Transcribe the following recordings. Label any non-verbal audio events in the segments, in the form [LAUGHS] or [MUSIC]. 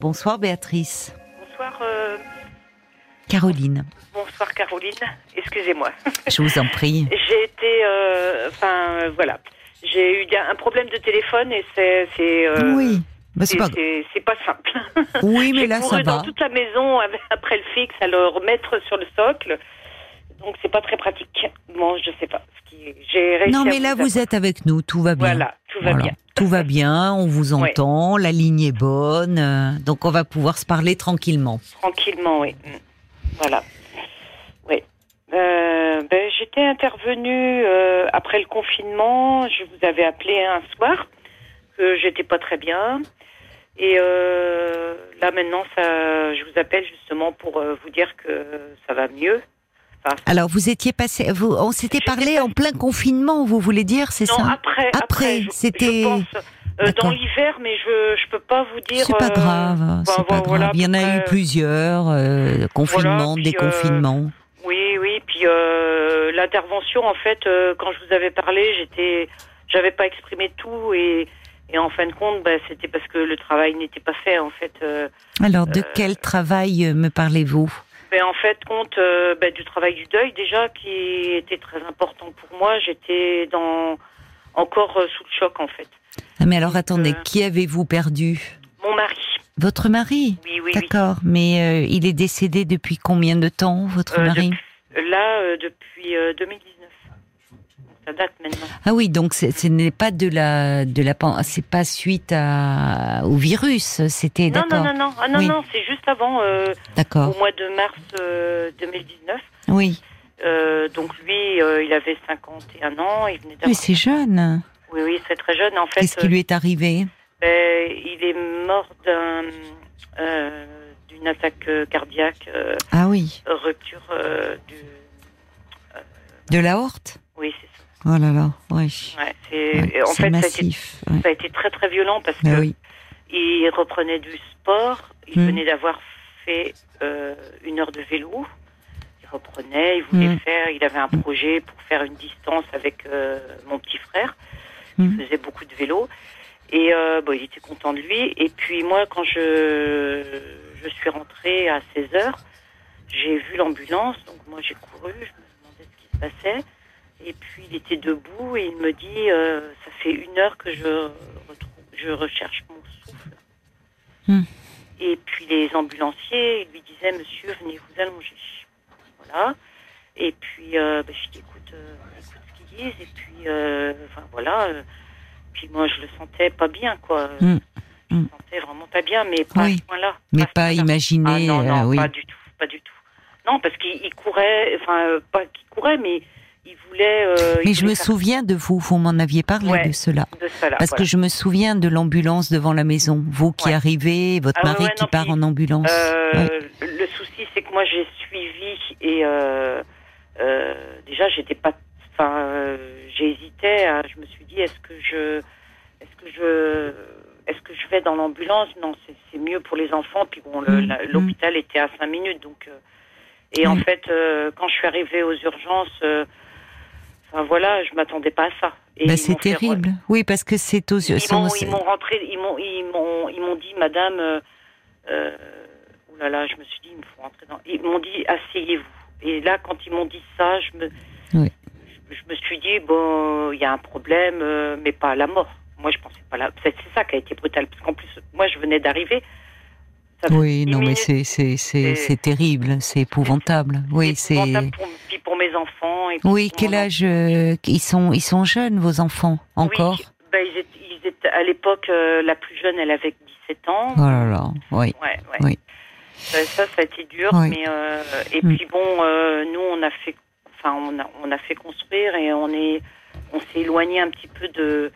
Bonsoir Béatrice. Bonsoir, euh, Caroline, bonsoir Caroline. Excusez-moi. je vous en prie. [LAUGHS] J'ai été, euh, enfin euh, voilà, j'ai eu un problème de téléphone et c'est, c'est, euh, oui, bah, c'est pas... pas simple. oui, mais j'ai là couru ça dans va. toute la maison avec- après le fixe à le remettre sur le socle, donc c'est pas très pratique. Bon, je sais pas. Ce qui, j'ai Non, mais là vous êtes avec nous, tout va bien. Voilà, tout va Voilà. bien. Tout va bien, on vous Ouais. entend, la ligne est bonne, euh, donc on va pouvoir se parler tranquillement. Tranquillement, oui. Mm. Voilà. Oui. Euh, ben, J'étais intervenue euh, après le confinement. Je vous avais appelé un soir que j'étais pas très bien. Et là maintenant, ça, je vous appelle justement pour vous dire que ça va mieux. Alors vous étiez passé, vous, on s'était parlé en plein confinement, vous voulez dire, c'est non, ça après, Après, je- c'était- euh, dans l'hiver, mais je je peux pas vous dire. C'est pas euh, grave, bah, c'est pas voilà, grave. Il y en a eu après, plusieurs, euh, confinement, puis, euh, déconfinement. Oui, oui. Puis euh, l'intervention, en fait, euh, quand je vous avais parlé, j'étais, j'avais pas exprimé tout et, et en fin de compte, bah, c'était parce que le travail n'était pas fait, en fait. euh. Alors de quel travail euh, me parlez-vous? Mais en fait, compte euh, bah, du travail du deuil déjà, qui était très important pour moi. J'étais dans encore euh, sous le choc, en fait. Ah, Mais alors attendez, Euh. qui avez-vous perdu? Mon mari. Votre mari? Oui, oui, oui. D'accord, mais il est décédé depuis combien de temps, votre mari? depuis- là, depuis euh, 2019. Ça date maintenant. Ah oui, donc ce n'est pas de la de la c'est pas suite à au virus, c'était Non, non, d'accord. non, non, ah, non, Oui. non, c'est juste avant, euh, D'accord. au mois de mars euh, 2019. Oui. Euh, donc lui, euh, il avait 51 ans, il venait Mais c'est jeune. Oui, oui, c'est très jeune. En fait, Qu'est-ce qui lui est arrivé? euh, ben, il est mort d'un, euh, d'une attaque euh, cardiaque, euh, Ah oui, rupture euh, du... de la horte. Oui, c'est. Oh là là, oui. Ouais, c'est... Ouais, en fait, ça a, été, massif. ça a été très très violent parce Bah que oui. il reprenait du sport, il Hmm. venait d'avoir fait euh, une heure de vélo. Il reprenait, il voulait Hmm. faire, il avait un projet pour faire une distance avec euh, mon petit frère. Hmm. Il faisait beaucoup de vélo. Et euh, bon, il était content de lui. Et puis moi, quand je, je suis rentrée à 16 heures, j'ai vu l'ambulance. Donc moi, j'ai couru, je me demandais ce qui se passait. Et puis il était debout et il me dit, euh, ça fait une heure que je, retrouve, je recherche mon souffle. Hmm. Et puis les ambulanciers ils lui disaient, monsieur, venez vous allonger. Voilà. Et puis euh, ben, je dis, écoute, euh, écoute ce qu'ils disent. Et puis, euh, enfin voilà. puis moi, je le sentais pas bien, quoi. Hmm. Je le Hmm. sentais vraiment pas bien, mais pas Oui. à ce point-là. Mais pas point-là. imaginer. Ah non, non, oui. pas du tout, pas du tout. Non, parce qu'il il courait, enfin, pas qu'il courait, mais il voulait. euh, il Mais je voulait me faire souviens de vous, vous m'en aviez parlé Ouais. de cela. de. Parce que je me souviens de l'ambulance devant la maison. Vous qui Ouais. arrivez, votre Ah mari ouais, qui non, part puis, en ambulance. Euh. Le souci, c'est que moi, j'ai suivi et euh, déjà, j'étais pas. Enfin, j'hésitais. à- Je me suis dit, est-ce que je, est-ce que je, est-ce que je vais dans l'ambulance? Non, c'est mieux pour les enfants. Puis bon, Mm, mm. l'hôpital était à cinq minutes, donc. et en fait, quand je suis arrivée aux urgences, enfin voilà, je m'attendais pas à ça. Bah, c'est fait terrible. Oui, parce que c'est aux yeux. ils m'ont, ils m'ont rentré, ils m'ont, ils dit, Madame, euh, euh, là, je me suis dit, il me faut rentrer dans. Ils m'ont dit, asseyez-vous. Et là, quand ils m'ont dit ça, je me, Oui. je, je me suis dit, bon, il y a un problème, euh, mais pas à la mort. Moi, je pensais pas là. C'est, c'est ça qui a été brutal, parce qu'en plus, moi, je venais d'arriver. Oui, non, mais c'est C'est- c'est terrible, c'est épouvantable. Oui, c'est. Mes enfants. Et Oui, quel âge euh, ils sont Ils sont jeunes, vos enfants encore Oui, ben, ils, étaient, ils étaient- à l'époque, euh, la plus jeune, elle avait 17 ans. Oh là là, oui. Ouais, ouais. Oui. Ça, ça, ça a été dur, Oui. mais euh, et Mm. puis bon, nous on a fait, enfin on a, on a fait construire et on est, on s'est éloigné un petit peu de,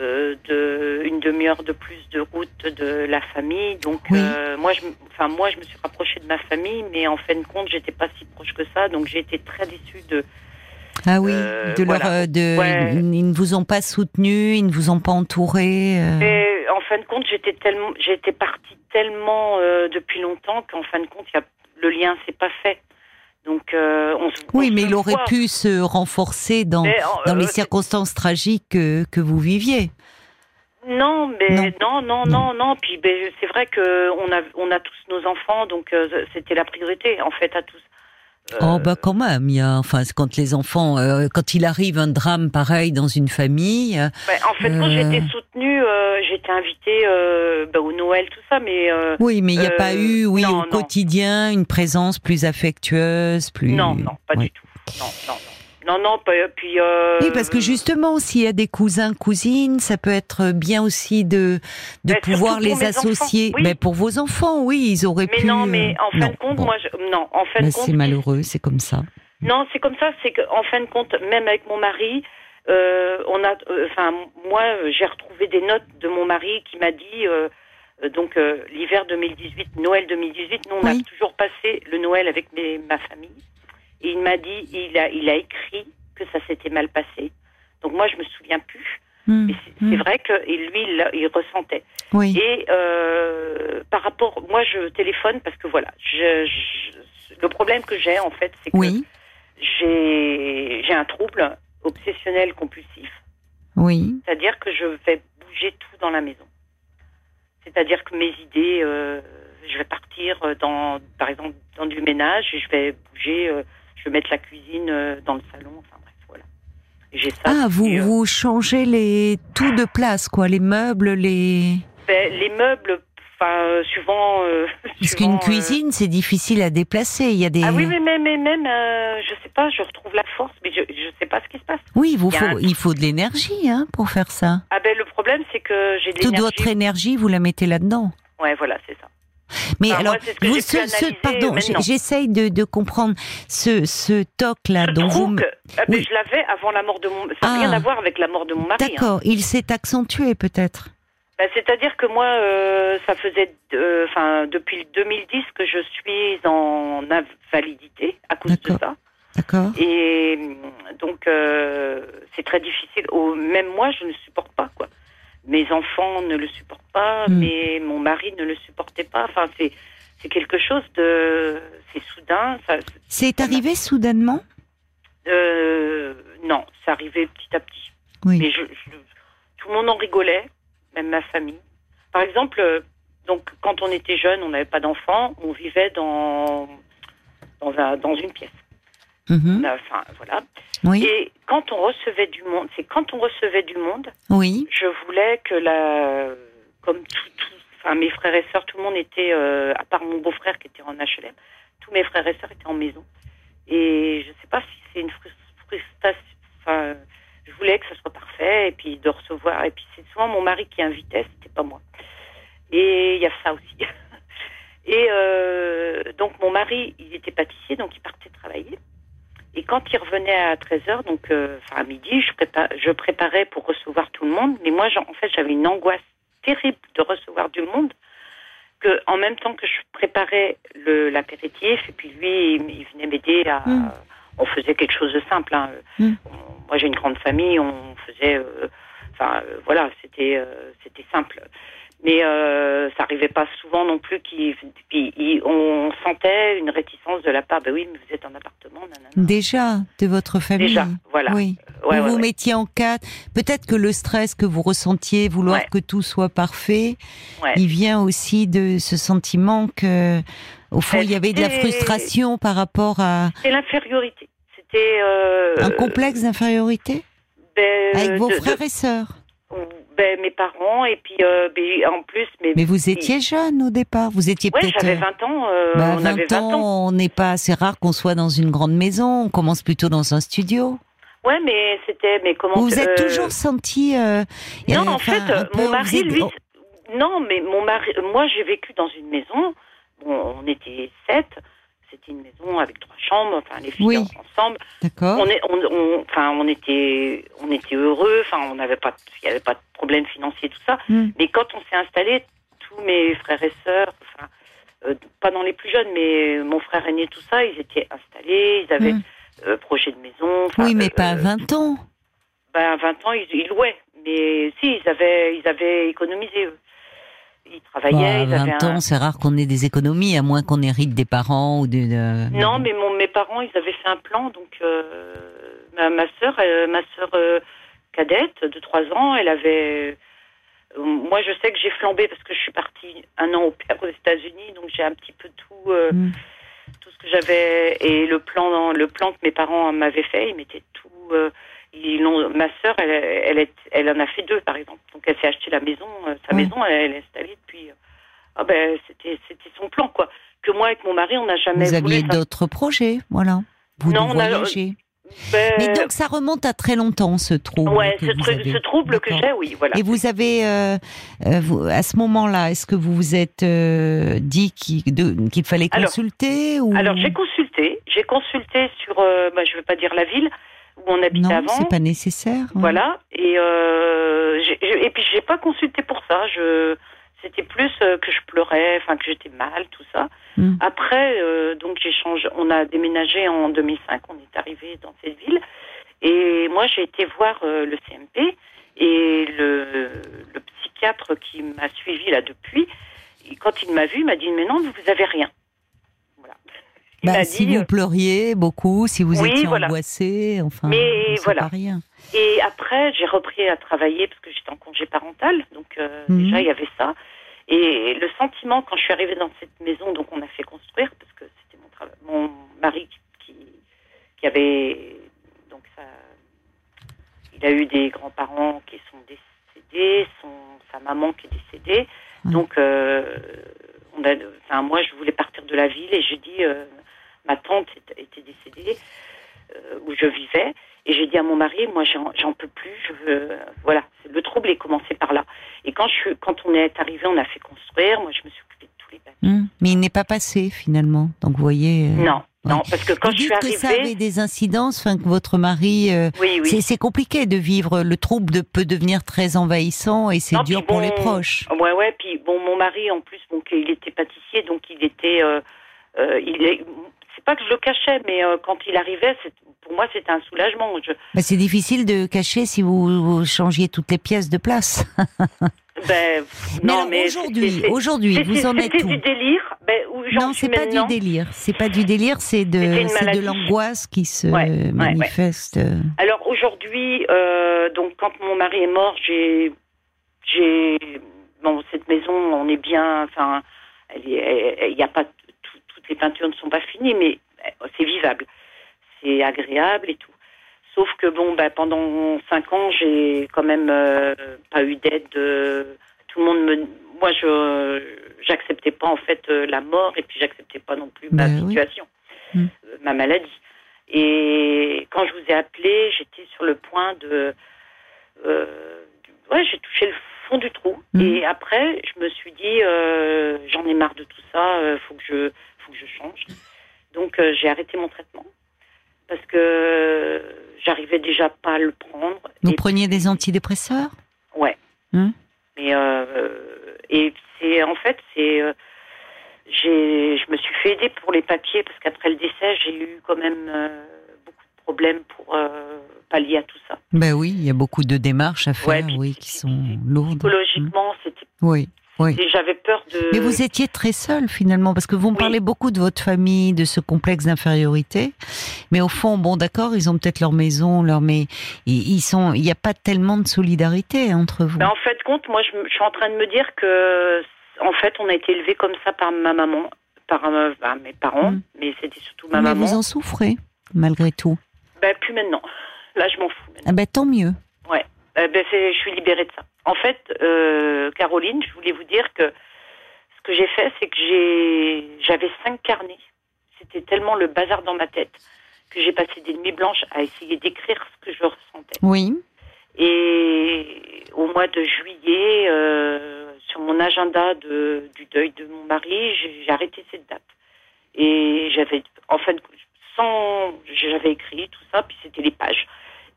euh, de une demi-heure de plus de route de la famille. Donc Oui. euh, moi, je, enfin moi, je me suis rapprochée de ma famille, mais en fin de compte, j'étais pas si proche que ça, donc j'ai été très déçue de. Ah oui, Euh, de leur, voilà. de, Ouais. ils ne vous ont pas soutenu, ils ne vous ont pas entouré. Et en fin de compte, j'étais tellement, j'étais partie tellement depuis longtemps qu'en fin de compte, il y a, le lien s'est pas fait. Donc euh, on se Oui, on mais il aurait pu se renforcer dans, Mais, euh, dans les euh, circonstances tragiques que, que vous viviez. Non, Non, mais non, non, non, non. Puis ben, c'est vrai que on a, on a tous nos enfants, donc euh, c'était la priorité en fait à tous. Oh bah quand même, il y a, enfin quand les enfants, euh, quand il arrive un drame pareil dans une famille. Ouais, en fait, quand j'étais soutenue, j'étais invitée bah, au Noël, tout ça, mais. oui, mais il n'y a pas eu, oui, au quotidien, une présence plus affectueeuse, plus. Non, non, pas du tout. Non, non, non. Non, non, puis. Euh... Oui, parce que justement, s'il y a des cousins, cousines, ça peut être bien aussi de de pouvoir les associer. Mais pour vos enfants, oui, ils auraient pu. Mais non, mais en fin de compte, moi, je... non, en fin de compte. C'est malheureux, c'est comme ça. Non, c'est comme ça. C'est qu'en fin de compte, même avec mon mari, euh, on a, euh, enfin, moi, j'ai retrouvé des notes de mon mari qui m'a dit. Euh, donc l'hiver 2018, Noël 2018, nous on a toujours passé le Noël avec mes, ma famille il m'a dit, il a, il a écrit que ça s'était mal passé. Donc moi, je me souviens plus. Hmm. c'est hmm. vrai que lui, il, ressentait. Oui. Et euh, par rapport, moi, je téléphone parce que voilà, je, le problème que j'ai en fait, c'est que oui. j'ai un trouble obsessionnel compulsif. Oui. C'est-à-dire que je vais bouger tout dans la maison. C'est-à-dire que mes idées, euh, je vais partir dans, par exemple, dans du ménage et je vais bouger. Euh, je vais mettre la cuisine euh, dans le salon. Enfin bref, voilà. J'ai ça. Ah, vous, euh, vous changez les tout de place, quoi, les meubles, les. Ben, les meubles, enfin, euh, suivant. Parce qu'une cuisine, c'est difficile à déplacer. Il y a des. Ah oui, mais même, mais même, je sais pas, je retrouve la force, mais je, je sais pas ce qui se passe. Oui, il, faut, il faut de l'énergie, hein, pour faire ça. Ah ben, le problème, c'est que j'ai de l'énergie. Toute votre énergie, vous la mettez là-dedans. Ouais, voilà, c'est ça. Mais alors, vous, ce, pardon, j'essaye de, de, comprendre ce, ce toc-là dont vous. Que, ah, je l'avais avant la mort de mon. Ça n'a rien ah. à voir avec la mort de mon mari. Hein. D'accord, il s'est accentué peut-être. Bah, C'est-à-dire que moi, euh, ça faisait, euh, enfin, depuis 2010 que je suis en invalidité à cause de ça. D'accord. Et donc, euh, c'est très difficile. même moi, je ne supporte pas, quoi mes enfants ne le supportent pas, hmm. mais mon mari ne le supportait pas. Enfin, c'est c'est quelque chose de c'est soudain. C'est arrivé soudainement? Euh, Non, c'est arrivé petit à petit. Oui. Mais je, tout le monde en rigolait, même ma famille. Par exemple, euh, donc quand on était jeune, on n'avait pas d'enfants, on vivait dans dans, un, dans une pièce. Mhm. Enfin, voilà. Oui. Et quand on recevait du monde, c'est quand on recevait du monde, oui. je voulais que la, comme tout, enfin mes frères et sœurs, tout le monde était, euh, à part mon beau-frère qui était en HLM, tous mes frères et sœurs étaient en maison. Et je sais pas si c'est une frustration, enfin, je voulais que ça soit parfait et puis de recevoir. Et puis c'est souvent mon mari qui invitait, c'était pas moi. Et il y a ça aussi. [LAUGHS] Et euh, donc mon mari, il était pâtissier, donc il partait travailler. Et quand il revenait à 13h, donc euh, enfin à midi, je préparais pour recevoir tout le monde. Mais moi, en fait, j'avais une angoisse terrible de recevoir du monde. Que, en même temps que je préparais l'apéritif, et puis lui, il, venait m'aider à. Mm. On faisait quelque chose de simple. Hein. Mm. moi, j'ai une grande famille, on faisait. Euh, enfin, euh, voilà, c'était c'était simple mais euh, ça arrivait pas souvent non plus. Qui, on sentait une réticence de la part. Ben oui, mais vous êtes en appartement. Déjà de votre famille. Déjà, voilà. Oui. vous vous mettiez en quatre. Peut-être que le stress que vous ressentiez, vouloir que tout soit parfait, il vient aussi de ce sentiment que, au fond, il y avait de la frustration par rapport à. C'est l'infériorité. C'était euh, un complexe d'infériorité? Ben, avec vos frères et sœurs? Ben, mes parents et puis euh, ben, en plus mes mais vous étiez jeune au départ vous étiez ouais, peut-être j'avais 20 ans euh, bah, on 20, avait 20 ans, on n'est pas assez rare qu'on soit dans une grande maison on commence plutôt dans un studio. Ouais mais c'était mais comment vous vous êtes euh, toujours senti euh, non en fait mon mari lui non mais mon mari moi j'ai vécu dans une maison. Bon, on était sept c'était une maison avec trois chambres, enfin les filles ensemble. D'accord. On, est, on, enfin, on était, on était heureux. Enfin, on n'avait pas, il n'y avait pas de problème financier tout ça. Hmm. Mais quand on s'est installé, tous mes frères et sœurs, enfin, euh, pas dans les plus jeunes, mais mon frère aîné, tout ça, ils étaient installés, ils avaient euh, projet de maison. Oui, mais pas à 20 euh, ans. Ben, à 20 ans, ils, ils louaient. Mais si, ils avaient, ils avaient économisé eux ils travaillaient. Bah, 20 ans, c'est rare qu'on ait des économies, à moins qu'on hérite des parents ou de. Non, mais mon, mes parents, ils avaient fait un plan. Donc, euh, ma, ma sœur, ma sœur euh, cadette de 3 ans, elle avait moi, je sais que j'ai flambé parce que je suis partie un an au père aux États-Unis, donc j'ai un petit peu tout, mm. tout ce que j'avais et le plan, le plan que mes parents m'avaient fait, ils mettaient tout. Ils ont, ma sœur, elle, elle, elle, en a fait deux, par exemple. Donc, elle s'est acheté la maison, sa maison, elle, est installée depuis. Ah ben, c'était, c'était son plan, quoi. Que moi, avec mon mari, on n'a jamais. Vous aviez d'autres projets, voilà. Vous non, voyagez. Ben, Mais donc ça remonte à très longtemps ce trouble. Ouais, ce, ce, trouble que j'ai, oui, voilà. Et vous avez, euh, euh, vous, à ce moment-là, est-ce que vous vous êtes euh, dit qu'il fallait consulter Alors, ou... alors j'ai consulté, j'ai consulté sur, bah, je ne veux pas dire la ville où on habitait non, avant. c'est pas nécessaire. Voilà, et et puis j'ai pas consulté pour ça. Je c'était plus que je pleurais, enfin que j'étais mal, tout ça. Hmm. Après, euh, donc j'ai changé. On a déménagé en 2005. On est arrivé dans cette ville. Et moi, j'ai été voir euh, le CMP et le, le psychiatre qui m'a suivi là depuis. quand il m'a vu, il m'a dit mais non, vous avez rien. Voilà. Bah, si vous euh, pleuriez beaucoup, si vous étiez angoissée, enfin, mais voilà. rien. Et après, j'ai repris à travailler parce que j'étais en congé parental, donc hmm. déjà il y avait ça. Et le sentiment, quand je suis arrivée dans cette maison, donc on a fait construire, parce que c'était mon, mon mari qui, qui avait. Donc ça. Il a eu des grands-parents qui sont décédés, son, sa maman qui est décédée. Donc, euh, on a, enfin, moi, je voulais partir de la ville et j'ai dit. Euh, ma tante était décédée, euh, où je vivais. Et j'ai dit à mon mari, moi, j'en peux plus. Je veux, voilà, le trouble est commencé par là. Et quand je, quand on est arrivé, on a fait construire. Moi, je me suis occupée de tous les papiers. Hum, mais il n'est pas passé finalement. Donc, vous voyez. Euh, non. Non, parce que quand vous je suis arrivée, que ça avait des incidences, enfin que votre mari, euh, oui, oui. c'est compliqué de vivre. Le trouble de, peut devenir très envahissant et c'est dur pour les proches. Ouais, ouais. Puis bon, mon mari en plus, donc il était pâtissier, donc il était, euh, euh, il est, pas que je le cachais, mais quand il arrivait, pour moi, c'était un soulagement. Mais c'est difficile de cacher si vous, changiez toutes les pièces de place. [LAUGHS] ben, non, mais, aujourd'hui, aujourd'hui, vous en êtes où du délire. Ben, non, c'est pas du délire. C'est pas du délire, c'est de, de l'angoisse qui se manifeste. Alors aujourd'hui, euh, donc quand mon mari est mort, j'ai, j'ai, bon, cette maison, on est bien, enfin, il y a pas, toutes les peintures ne sont pas finies, mais euh, c'est vivable c'est agréable et tout. Sauf que bon, bah, pendant cinq ans, j'ai quand même euh, pas eu d'aide. tout le monde me, moi, je j'acceptais pas en fait euh, la mort et puis j'acceptais pas non plus ma ben situation, euh, ma maladie. Et quand je vous ai appelé, j'étais sur le point de, ouais, j'ai touché le fond du trou. Hmm. Et après, je me suis dit, j'en ai marre de tout ça, faut que je, faut que je change. Donc j'ai arrêté mon traitement parce que j'arrivais déjà pas à le prendre. Vous preniez des antidépresseurs? Ouais. Hum Mais euh, et c'est en fait c'est euh, j'ai je me suis fait aider pour les papiers parce qu'après le décès j'ai eu quand même euh, beaucoup de problèmes pour pallier à tout ça. Ben oui, il y a beaucoup de démarches à faire, oui, qui sont lourdes. Psychologiquement, hum. c'était oui. Oui. Et j'avais peur de. Mais vous étiez très seule finalement, parce que vous me parlez beaucoup de votre famille, de ce complexe d'infériorité. Mais au fond, bon, d'accord, ils ont peut-être leur maison, leur mais ils sont. Il n'y a pas tellement de solidarité entre vous. Mais en fait, compte, moi, je, suis en train de me dire que, en fait, on a été élevé comme ça par ma maman, par euh, bah, mes parents, mm. mais c'était surtout ma maman. Mais vous en souffrez malgré tout. Ben plus maintenant. Là, je m'en fous. Ah ben tant mieux. Ouais. Euh, ben, je suis libérée de ça. En fait, euh, Caroline, je voulais vous dire que ce que j'ai fait, c'est que j'ai, j'avais cinq carnets. C'était tellement le bazar dans ma tête que j'ai passé des nuits blanches à essayer d'écrire ce que je ressentais. Oui. Et au mois de juillet, euh, sur mon agenda de, du deuil de mon mari, j'ai arrêté cette date. Et j'avais, en sans, j'avais écrit tout ça, puis c'était les pages.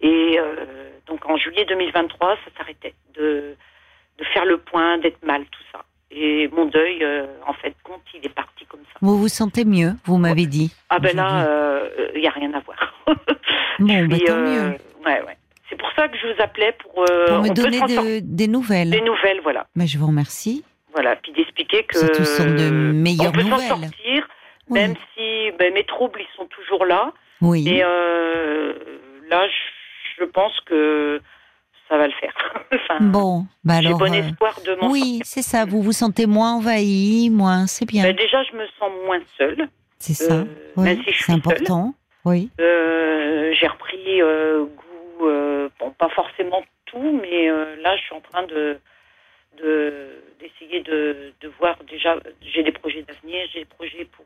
Et euh, donc en juillet 2023, ça s'arrêtait de faire le point, d'être mal, tout ça. Et mon deuil, euh, en fait, compte, il est parti comme ça. Vous vous sentez mieux, vous m'avez dit. Ah ben là, il n'y a rien à voir. [LAUGHS] bon, bah, tant mieux. Ouais, ouais. C'est pour ça que je vous appelais pour, pour me donner des nouvelles. Des nouvelles, voilà. Mais je vous remercie. Voilà, puis d'expliquer que ce sont de meilleures on peut s'en sortir, même si ben, mes troubles ils sont toujours là. Oui. Et euh, là, je je pense que ça va le faire. [LAUGHS] bon, bah alors. J'ai bon espoir de m'en Oui, c'est ça. Vous vous sentez moins envahi, moins. C'est bien. Ben, déjà, je me sens moins seule. C'est ça. oui, c'est important. Oui. j'ai repris goût, bon, pas forcément tout, mais là, je suis en train de d'essayer de, de, voir déjà j'ai des projets d'avenir j'ai des projets pour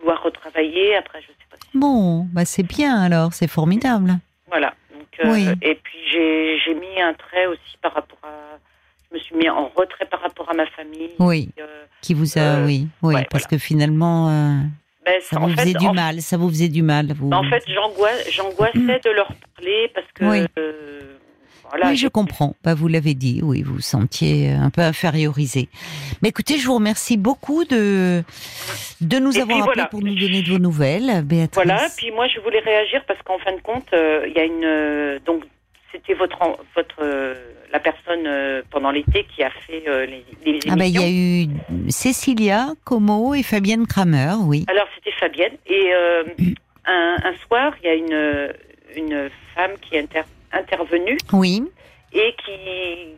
vouloir retravailler. Après, je sais pas. Bon, bah c'est bien alors, c'est formidable. Voilà. Donc, euh, Et puis j'ai mis un trait aussi par rapport à. Je me suis mis en retrait par rapport à ma famille. Oui. Euh, qui vous a, euh, oui, oui, parce que finalement. Ben, ça, vous faisait du mal, ça vous faisait du mal. Vous... En fait, j'angoissais [CLEARS THROAT] de leur parler parce que oui oui, je comprends. Bah, vous l'avez dit, oui, vous vous sentiez un peu infériorisé. Mais écoutez, je vous remercie beaucoup de, de nous avoir appelé pour nous donner de vos nouvelles, Béatrice. Voilà, puis moi, je voulais réagir parce qu'en fin de compte, euh, il y a une. Euh, donc, c'était votre, votre, euh, la personne pendant l'été qui a fait les, les émissions. Ah, ben, il y a eu Cécilia Como et Fabienne Kramer, oui. Alors, c'était Fabienne. Et un, un, soir, il y a une, une femme qui inter intervenu. Oui. Et qui,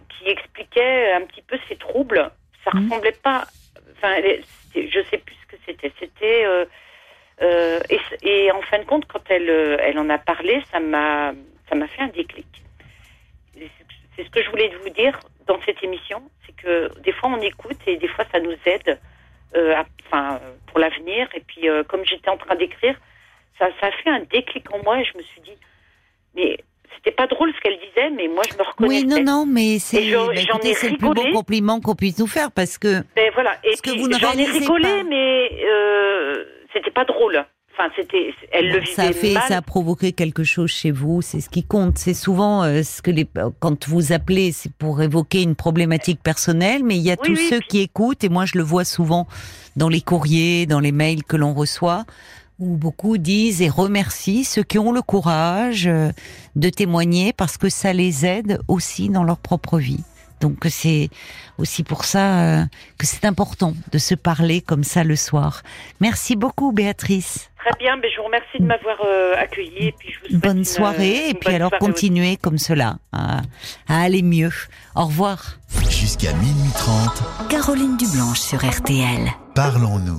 qui expliquait un petit peu ses troubles. Ça mmh. ressemblait pas. Enfin, je sais plus ce que c'était. C'était. Euh, euh, et, et, en fin de compte, quand elle, euh, elle en a parlé, ça m'a, ça m'a fait un déclic. C'est ce que je voulais vous dire dans cette émission, c'est que des fois on écoute et des fois ça nous aide, enfin pour l'avenir. Et puis comme j'étais en train d'écrire, ça, ça a fait un déclic en moi et je me suis dit, mais c'était pas drôle ce qu'elle disait, mais moi je me reconnais. Oui, non, non, mais c'est le plus beau compliment qu'on puisse nous faire parce que. Ben voilà, et puis j'en ai rigolé, mais euh, c'était pas drôle. Enfin, c'était, elle le vivait ça a fait, ça a provoqué quelque chose chez vous. C'est ce qui compte. C'est souvent euh, ce que les, quand vous appelez, c'est pour évoquer une problématique personnelle, mais il y a tous ceux qui écoutent, et moi je le vois souvent dans les courriers, dans les mails que l'on reçoit où beaucoup disent et remercient ceux qui ont le courage euh, de témoigner parce que ça les aide aussi dans leur propre vie. Donc c'est aussi pour ça euh, que c'est important de se parler comme ça le soir. Merci beaucoup Béatrice. Très bien, mais je vous remercie de m'avoir euh, accueilli. Et puis je vous bonne soirée et puis alors continuez comme cela à, à, aller mieux. Au revoir. Jusqu'à minuit 30. Caroline Dublanche sur RTL. Parlons-nous.